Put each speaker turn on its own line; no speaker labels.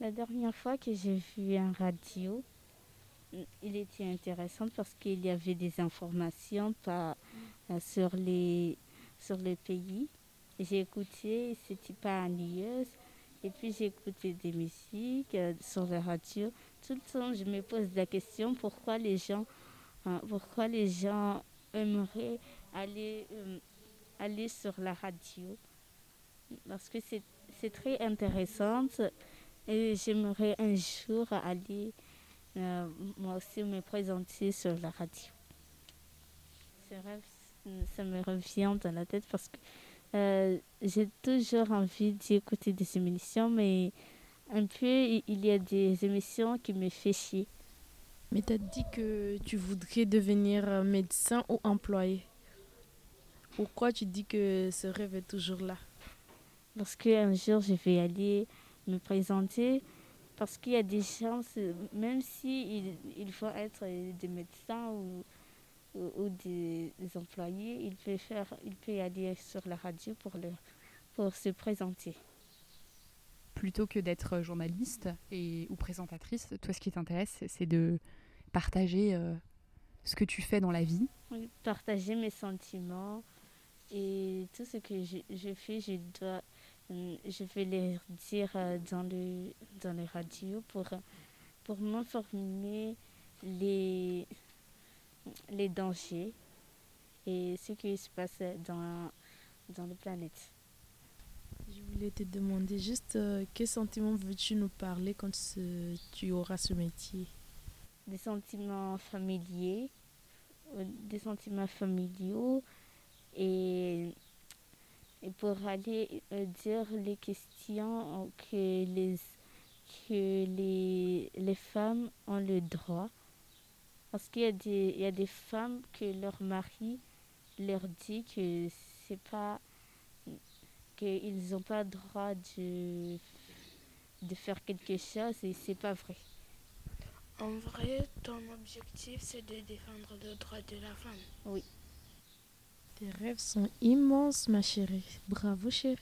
La dernière fois que j'ai vu un radio, il était intéressant parce qu'il y avait des informations euh, sur, les, sur le pays. J'ai écouté, c'était pas ennuyeuse. Et puis j'ai écouté des musiques euh, sur la radio. Tout le temps, je me pose la question pourquoi les gens, euh, pourquoi les gens aimeraient aller, aller sur la radio? Parce que c'est très intéressant et j'aimerais un jour aller euh, moi aussi me présenter sur la radio. Ce rêve, ça me revient dans la tête parce que euh, j'ai toujours envie d'écouter des émissions, mais un peu, il y a des émissions qui me font chier.
Mais tu as dit que tu voudrais devenir médecin ou employé. Pourquoi tu dis que ce rêve est toujours là?
Parce qu'un jour, je vais aller me présenter parce qu'il y a des chances, même si il, faut être des médecins ou, ou, des, employés, il peut, faire, il peut aller sur la radio pour, le, pour se présenter.
Plutôt que d'être journaliste et, ou présentatrice, toi ce qui t'intéresse, c'est de partager euh, ce que tu fais dans la vie.
Oui, partager mes sentiments et tout ce que je, je fais, je dois je vais les dire euh, dans, le, dans les radios pour, pour m'informer les, les dangers et ce qui se passe dans, dans la planète.
Je voulais te demander juste euh, quels sentiments veux-tu nous parler quand tu auras ce métier?
Des sentiments familiers, des sentiments familiaux et et pour aller euh, dire les questions que les, que les, les femmes ont le droit. Parce qu'il y, a des, il y a des femmes que leur mari leur dit que c'est pas qu'ils n'ont pas le droit de, de faire quelque chose et c'est pas vrai.
En vrai, ton objectif c'est de défendre le droit de la femme.
Oui.
Tes rêves sont immenses, ma chérie. Bravo, chérie.